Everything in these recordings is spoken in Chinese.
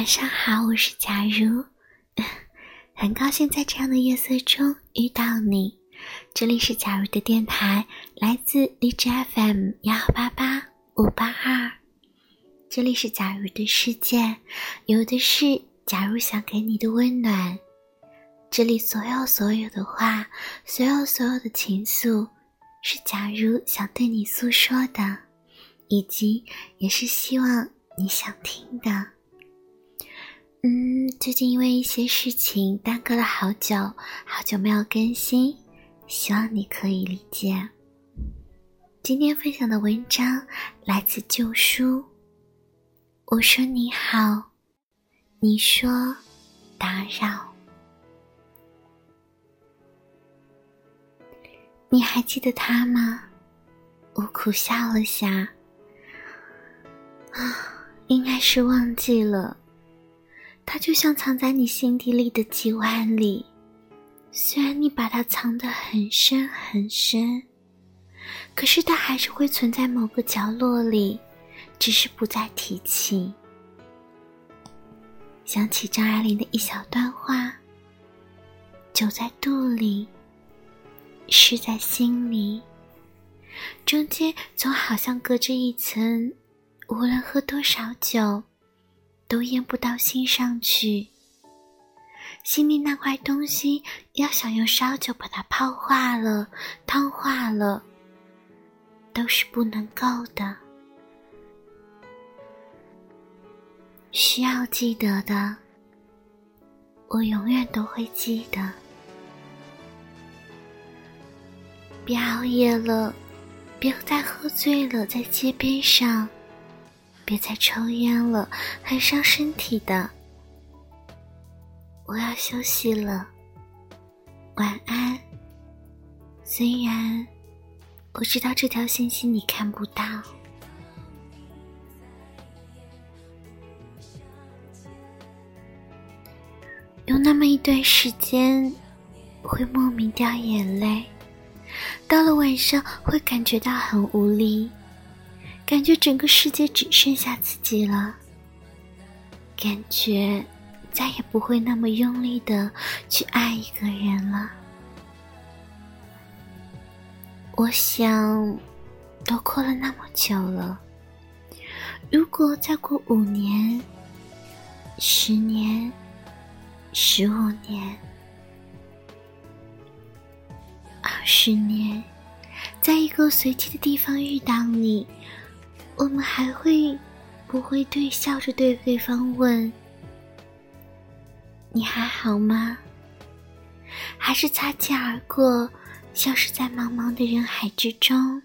晚上好，我是假如，很高兴在这样的夜色中遇到你。这里是假如的电台，来自荔枝 FM 幺八八五八二。这里是假如的世界，有的是假如想给你的温暖。这里所有所有的话，所有所有的情愫，是假如想对你诉说的，以及也是希望你想听的。嗯，最近因为一些事情耽搁了好久，好久没有更新，希望你可以理解。今天分享的文章来自旧书。我说你好，你说打扰。你还记得他吗？我苦笑了下，啊，应该是忘记了。它就像藏在你心底里的几万里，虽然你把它藏得很深很深，可是它还是会存在某个角落里，只是不再提起。想起张爱玲的一小段话：“酒在肚里，诗在心里，中间总好像隔着一层，无论喝多少酒。”都咽不到心上去。心里那块东西，要想用烧酒把它泡化了、汤化了，都是不能够的。需要记得的，我永远都会记得。别熬夜了，别再喝醉了，在街边上。别再抽烟了，很伤身体的。我要休息了，晚安。虽然我知道这条信息你看不到，有那么一段时间会莫名掉眼泪，到了晚上会感觉到很无力。感觉整个世界只剩下自己了，感觉再也不会那么用力的去爱一个人了。我想，都过了那么久了，如果再过五年、十年、十五年、二十年，在一个随机的地方遇到你。我们还会不会对笑着对对方问：“你还好吗？”还是擦肩而过，消失在茫茫的人海之中？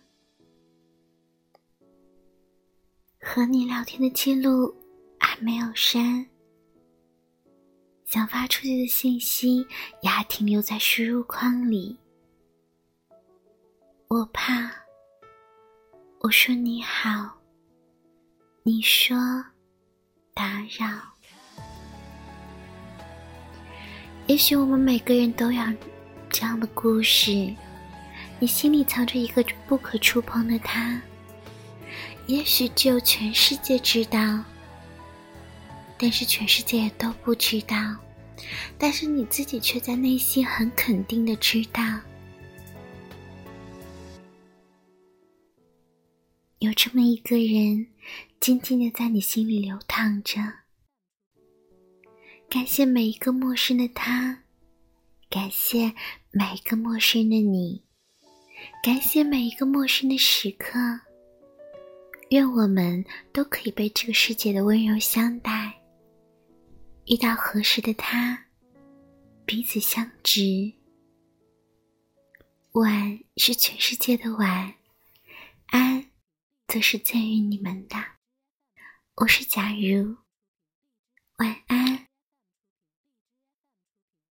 和你聊天的记录还没有删，想发出去的信息也还停留在输入框里。我怕，我说你好。你说打扰，也许我们每个人都有这样的故事。你心里藏着一个不可触碰的他，也许只有全世界知道，但是全世界都不知道，但是你自己却在内心很肯定的知道，有这么一个人。静静的在你心里流淌着。感谢每一个陌生的他，感谢每一个陌生的你，感谢每一个陌生的时刻。愿我们都可以被这个世界的温柔相待。遇到合适的他，彼此相知。晚是全世界的晚，则是赠予你们的。我是假如，晚安。